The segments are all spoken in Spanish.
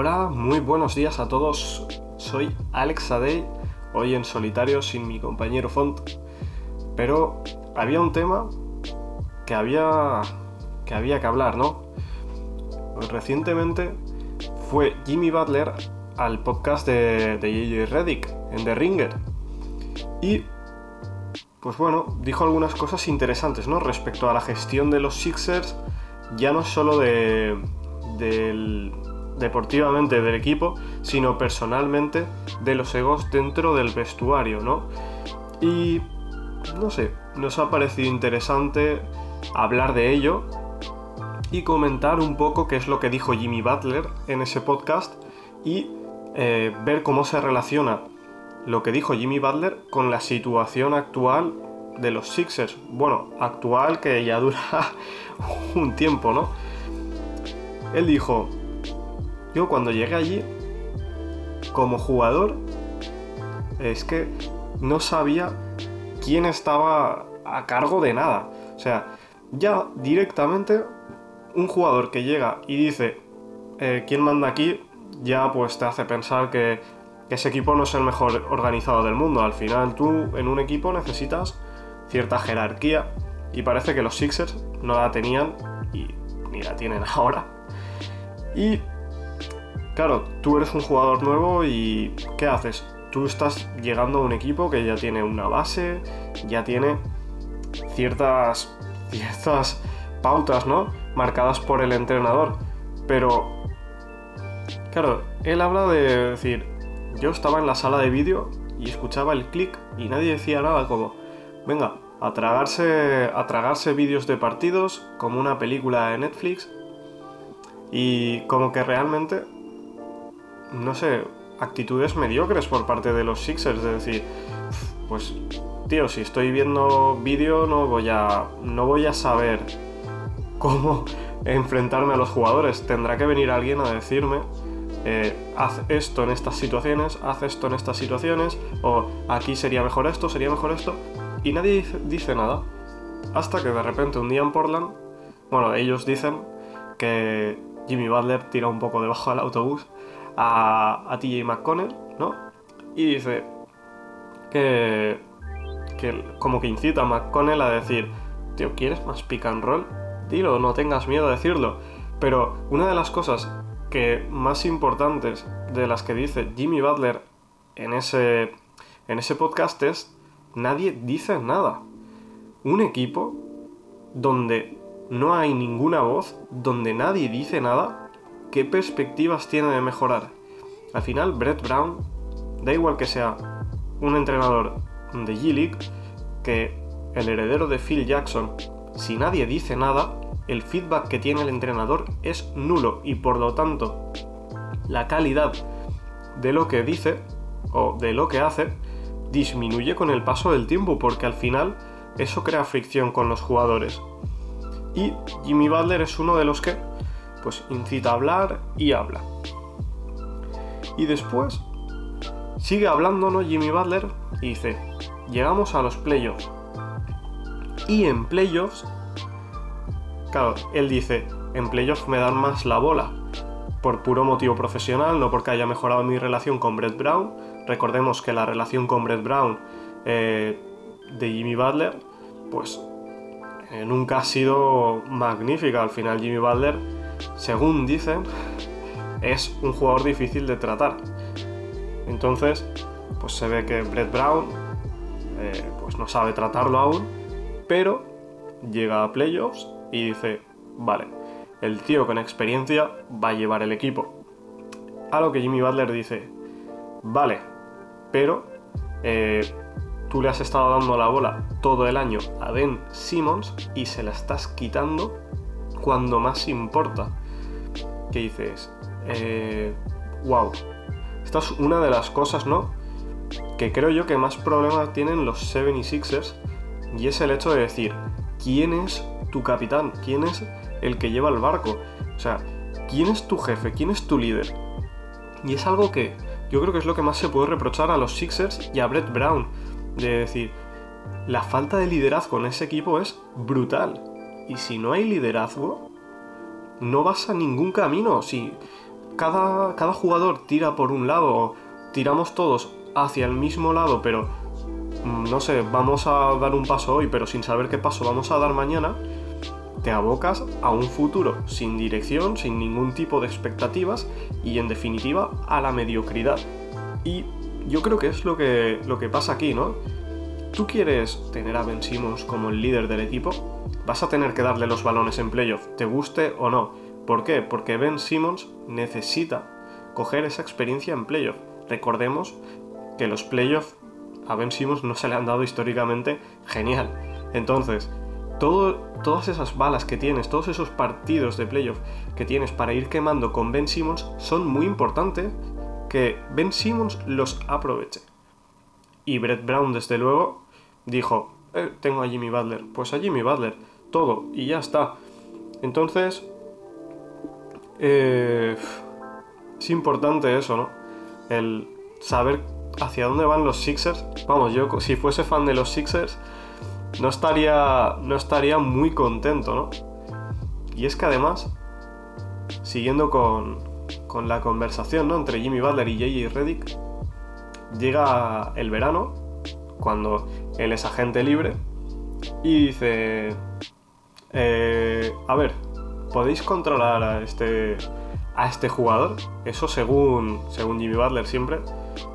Hola, muy buenos días a todos. Soy Alex Adey, hoy en solitario sin mi compañero Font. Pero había un tema que había que, hablar, ¿no? Recientemente fue Jimmy Butler al podcast de, de JJ Reddick en The Ringer. Y pues bueno, dijo algunas cosas interesantes, ¿no? Respecto a la gestión de los Sixers, ya no solo de, del, deportivamente del equipo, sino personalmente de los egos dentro del vestuario, ¿no? Y no sé, nos ha parecido interesante hablar de ello y comentar un poco qué es lo que dijo Jimmy Butler en ese podcast y eh, ver cómo se relaciona lo que dijo Jimmy Butler con la situación actual de los Sixers. Bueno, actual que ya dura un tiempo, ¿no? Él dijo, yo cuando llegué allí, como jugador, es que no sabía quién estaba a cargo de nada. O sea, ya directamente un jugador que llega y dice eh, quién manda aquí, ya pues te hace pensar que ese equipo no es el mejor organizado del mundo. Al final tú en un equipo necesitas cierta jerarquía y parece que los Sixers no la tenían y ni la tienen ahora. Y claro, tú eres un jugador nuevo y ¿qué haces? Tú estás llegando a un equipo que ya tiene una base, ya tiene ciertas, ciertas pautas, ¿no? Marcadas por el entrenador. Pero, claro, él habla de decir, yo estaba en la sala de vídeo y escuchaba el clic y nadie decía nada como, venga, a tragarse, a tragarse vídeos de partidos como una película de Netflix y como que realmente, no sé, actitudes mediocres por parte de los Sixers, de decir, pues tío, si estoy viendo vídeo no voy a no voy a saber cómo enfrentarme a los jugadores, tendrá que venir alguien a decirme eh, haz esto en estas situaciones, haz esto en estas situaciones, o aquí sería mejor esto, sería mejor esto, y nadie dice, nada. Hasta que de repente un día en Portland, bueno, ellos dicen que Jimmy Butler tira un poco debajo del autobús a, a TJ McConnell, ¿no? Y dice que, que como que incita a McConnell a decir, tío, ¿quieres más pick and roll? Dilo, no tengas miedo a decirlo. Pero una de las cosas que más importantes de las que dice Jimmy Butler en ese, en ese podcast es nadie dice nada. Un equipo donde no hay ninguna voz, donde nadie dice nada, ¿qué perspectivas tiene de mejorar? Al final, Brett Brown, da igual que sea un entrenador de G-League, que el heredero de Phil Jackson, si nadie dice nada, el feedback que tiene el entrenador es nulo y por lo tanto la calidad de lo que dice o de lo que hace disminuye con el paso del tiempo porque al final eso crea fricción con los jugadores. Y Jimmy Butler es uno de los que pues incita a hablar y habla. Y después sigue hablando, ¿no? Jimmy Butler y dice, llegamos a los playoffs. Y en playoffs Claro, él dice, en playoff me dan más la bola, por puro motivo profesional, no porque haya mejorado mi relación con Brett Brown. Recordemos que la relación con Brett Brown eh, de Jimmy Butler, pues eh, nunca ha sido magnífica. Al final Jimmy Butler, según dicen, es un jugador difícil de tratar. Entonces, pues se ve que Brett Brown eh, pues no sabe tratarlo aún, pero llega a playoffs y dice, vale, el tío con experiencia va a llevar el equipo. A lo que Jimmy Butler dice, vale, pero eh, tú le has estado dando la bola todo el año a Ben Simmons y se la estás quitando cuando más importa. ¿Qué dices? Eh, wow. Esta es una de las cosas, ¿no? Que creo yo que más problemas tienen los 76ers y es el hecho de decir, ¿quién es tu capitán? ¿Quién es el que lleva el barco? O sea, ¿quién es tu jefe? ¿Quién es tu líder? Y es algo que yo creo que es lo que más se puede reprochar a los Sixers y a Brett Brown. De decir, la falta de liderazgo en ese equipo es brutal. Y si no hay liderazgo, no vas a ningún camino. Si cada, cada jugador tira por un lado, tiramos todos hacia el mismo lado, pero mm, no sé, vamos a dar un paso hoy, pero sin saber qué paso vamos a dar mañana, te abocas a un futuro sin dirección, sin ningún tipo de expectativas y en definitiva a la mediocridad. Y yo creo que es lo que, lo que pasa aquí, ¿no? Tú quieres tener a Ben Simmons como el líder del equipo, vas a tener que darle los balones en playoff, te guste o no. ¿Por qué? Porque Ben Simmons necesita coger esa experiencia en playoff. Recordemos que los playoffs a Ben Simmons no se le han dado históricamente genial. Entonces, todas esas balas que tienes, todos esos partidos de playoff que tienes para ir quemando con Ben Simmons son muy importantes que Ben Simmons los aproveche. Y Brett Brown, desde luego, dijo, eh, tengo a Jimmy Butler, pues a Jimmy Butler, todo, y ya está. Entonces, eh, es importante eso, ¿no? El saber hacia dónde van los Sixers. Vamos, yo si fuese fan de los Sixers, no estaría, no estaría muy contento, ¿no? Y es que además, siguiendo con, con la conversación ¿no? entre Jimmy Butler y JJ Reddick, llega el verano, cuando él es agente libre, y dice, eh, a ver, ¿podéis controlar a este, a este jugador? Eso según, según Jimmy Butler siempre,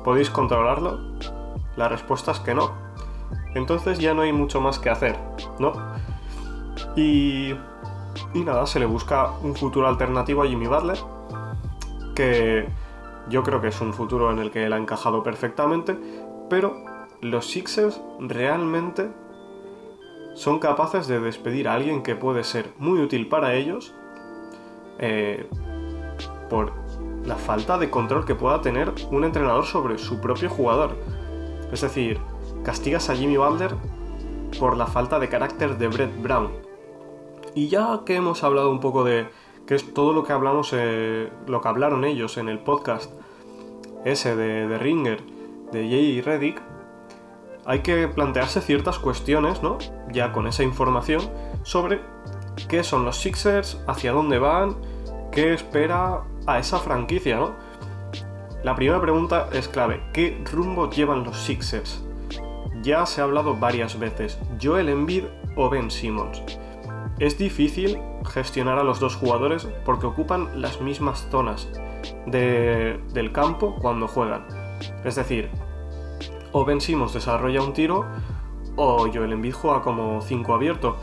¿podéis controlarlo? La respuesta es que no entonces ya no hay mucho más que hacer, ¿no? Y, y nada, se le busca un futuro alternativo a Jimmy Butler, que yo creo que es un futuro en el que él ha encajado perfectamente, pero los Sixers realmente son capaces de despedir a alguien que puede ser muy útil para ellos eh, por la falta de control que pueda tener un entrenador sobre su propio jugador. Es decir, castigas a Jimmy Butler por la falta de carácter de Brett Brown. Y ya que hemos hablado un poco de que es todo lo que hablamos, eh, lo que hablaron ellos en el podcast ese de, de Ringer, de Jay Reddick, hay que plantearse ciertas cuestiones, ¿no? Ya con esa información sobre qué son los Sixers, hacia dónde van, qué espera a esa franquicia, ¿no? La primera pregunta es clave, ¿qué rumbo llevan los Sixers? Ya se ha hablado varias veces, Joel Embiid o Ben Simmons. Es difícil gestionar a los dos jugadores porque ocupan las mismas zonas del campo cuando juegan. Es decir, o Ben Simmons desarrolla un tiro o Joel Embiid juega como 5 abierto.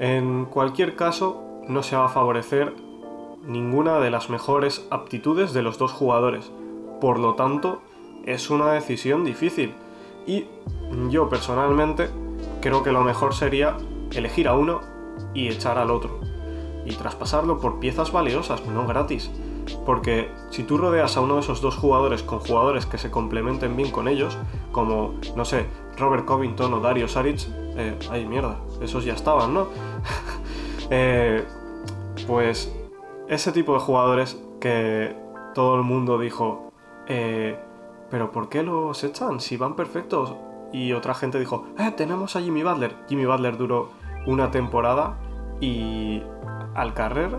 En cualquier caso, no se va a favorecer ninguna de las mejores aptitudes de los dos jugadores. Por lo tanto, es una decisión difícil. Y yo personalmente creo que lo mejor sería elegir a uno y echar al otro. Y traspasarlo por piezas valiosas, no gratis. Porque si tú rodeas a uno de esos dos jugadores con jugadores que se complementen bien con ellos, como, no sé, Robert Covington o Dario Saric, eh, ay mierda, esos ya estaban, ¿no? Eh, pues ese tipo de jugadores que todo el mundo dijo, eh, pero ¿por qué los echan si van perfectos? Y otra gente dijo, eh, tenemos a Jimmy Butler. Jimmy Butler duró una temporada y al carrer.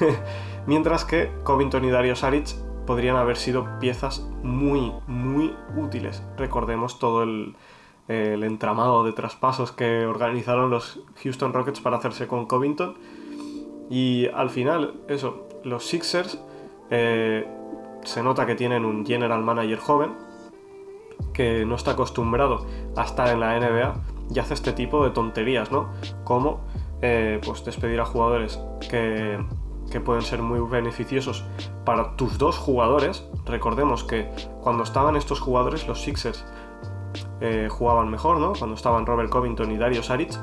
Mientras que Covington y Dario Saric podrían haber sido piezas muy, muy útiles. Recordemos todo el, entramado de traspasos que organizaron los Houston Rockets para hacerse con Covington. Y al final, eso, los Sixers eh, se nota que tienen un general manager joven que no está acostumbrado a estar en la NBA y hace este tipo de tonterías, ¿no? Como eh, pues despedir a jugadores que, pueden ser muy beneficiosos para tus dos jugadores. Recordemos que cuando estaban estos jugadores, los Sixers eh, jugaban mejor, ¿no? Cuando estaban Robert Covington y Dario Saric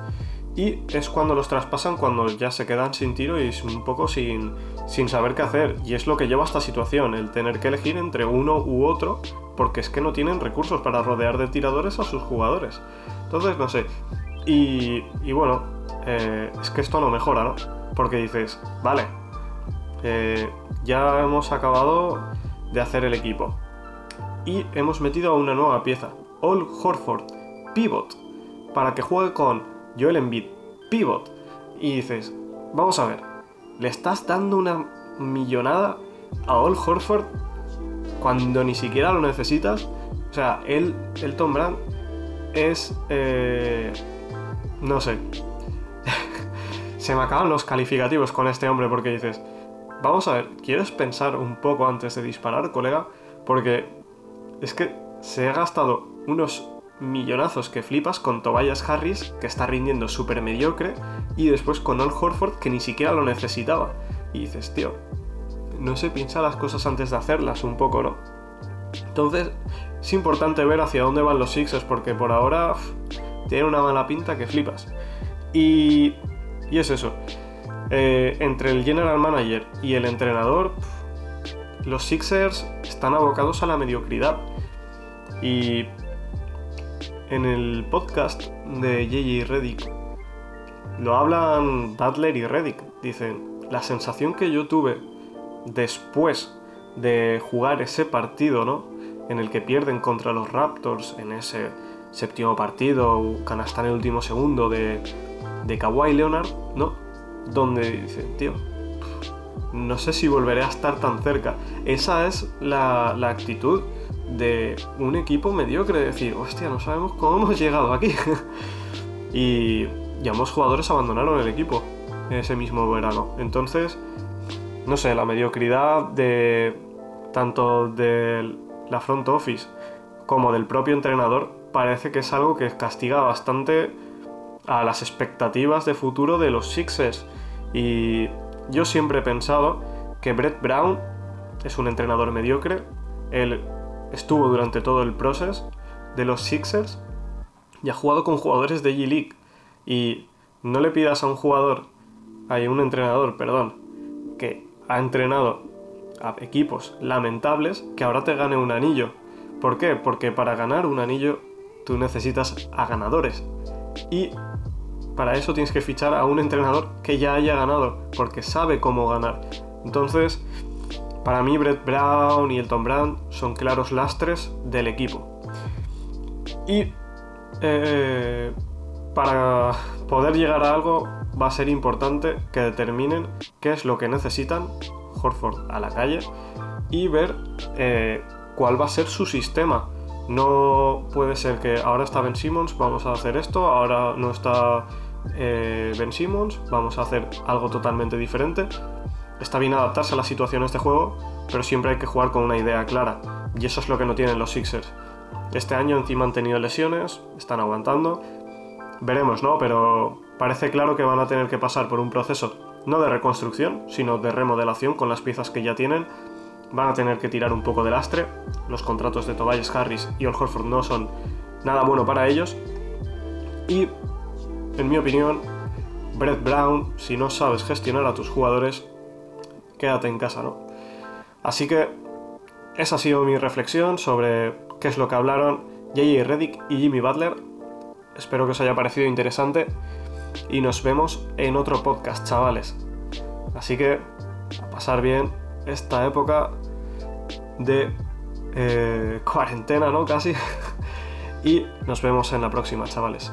y es cuando los traspasan cuando ya se quedan sin tiro y un poco sin, sin saber qué hacer. Y es lo que lleva a esta situación, el tener que elegir entre uno u otro, porque es que no tienen recursos para rodear de tiradores a sus jugadores. Entonces, no sé. Y, bueno, eh, es que esto no mejora, ¿no? Porque dices, vale, eh, ya hemos acabado de hacer el equipo. Y hemos metido a una nueva pieza, All Horford, pivot, para que juegue con Joel Embiid, pivot. Y dices, vamos a ver, le estás dando una millonada a Old Horford cuando ni siquiera lo necesitas. O sea, él, el Tom Brand, es... Eh, no sé. Se me acaban los calificativos con este hombre porque dices, vamos a ver, ¿quieres pensar un poco antes de disparar, colega? Porque es que se ha gastado unos millonazos que flipas con Tobias Harris, que está rindiendo súper mediocre, y después con Old Horford, que ni siquiera lo necesitaba. Y dices, tío, no se piensa las cosas antes de hacerlas un poco, ¿no? Entonces, es importante ver hacia dónde van los Sixers, porque por ahora tiene una mala pinta que flipas. Y, y es eso. Eh, entre el general manager y el entrenador, los Sixers están abocados a la mediocridad. Y en el podcast de JJ Reddick lo hablan Butler y Reddick. Dicen, la sensación que yo tuve después de jugar ese partido, ¿no? En el que pierden contra los Raptors en ese séptimo partido, canasta en el último segundo de, de Kawhi Leonard, ¿no? Donde dicen, tío, no sé si volveré a estar tan cerca. Esa es la, la actitud de un equipo mediocre, decir, hostia, no sabemos cómo hemos llegado aquí. y ya ambos jugadores abandonaron el equipo ese mismo verano. Entonces, no sé, la mediocridad de tanto de la front office como del propio entrenador parece que es algo que castiga bastante a las expectativas de futuro de los Sixers. Y yo siempre he pensado que Brett Brown es un entrenador mediocre. Él estuvo durante todo el proceso de los Sixers y ha jugado con jugadores de G-League. Y no le pidas a un jugador, a un entrenador, perdón, que ha entrenado a equipos lamentables que ahora te gane un anillo. ¿Por qué? Porque para ganar un anillo tú necesitas a ganadores. Y para eso tienes que fichar a un entrenador que ya haya ganado, porque sabe cómo ganar. Entonces, para mí Brett Brown y el Tom Brand son claros lastres del equipo. Y eh, para poder llegar a algo va a ser importante que determinen qué es lo que necesitan Horford a la calle y ver eh, cuál va a ser su sistema. No puede ser que ahora está Ben Simmons, vamos a hacer esto, ahora no está eh, Ben Simmons, vamos a hacer algo totalmente diferente. Está bien adaptarse a las situaciones de juego, pero siempre hay que jugar con una idea clara. Y eso es lo que no tienen los Sixers. Este año encima han tenido lesiones, están aguantando. Veremos, ¿no? Pero parece claro que van a tener que pasar por un proceso no de reconstrucción, sino de remodelación con las piezas que ya tienen. Van a tener que tirar un poco de lastre. Los contratos de Tobias Harris y Old Horford no son nada bueno para ellos. Y, en mi opinión, Brett Brown, si no sabes gestionar a tus jugadores, quédate en casa, ¿no? Así que esa ha sido mi reflexión sobre qué es lo que hablaron J.J. Reddick y Jimmy Butler. Espero que os haya parecido interesante y nos vemos en otro podcast, chavales. Así que a pasar bien esta época de eh, cuarentena, ¿no? Casi. y nos vemos en la próxima, chavales.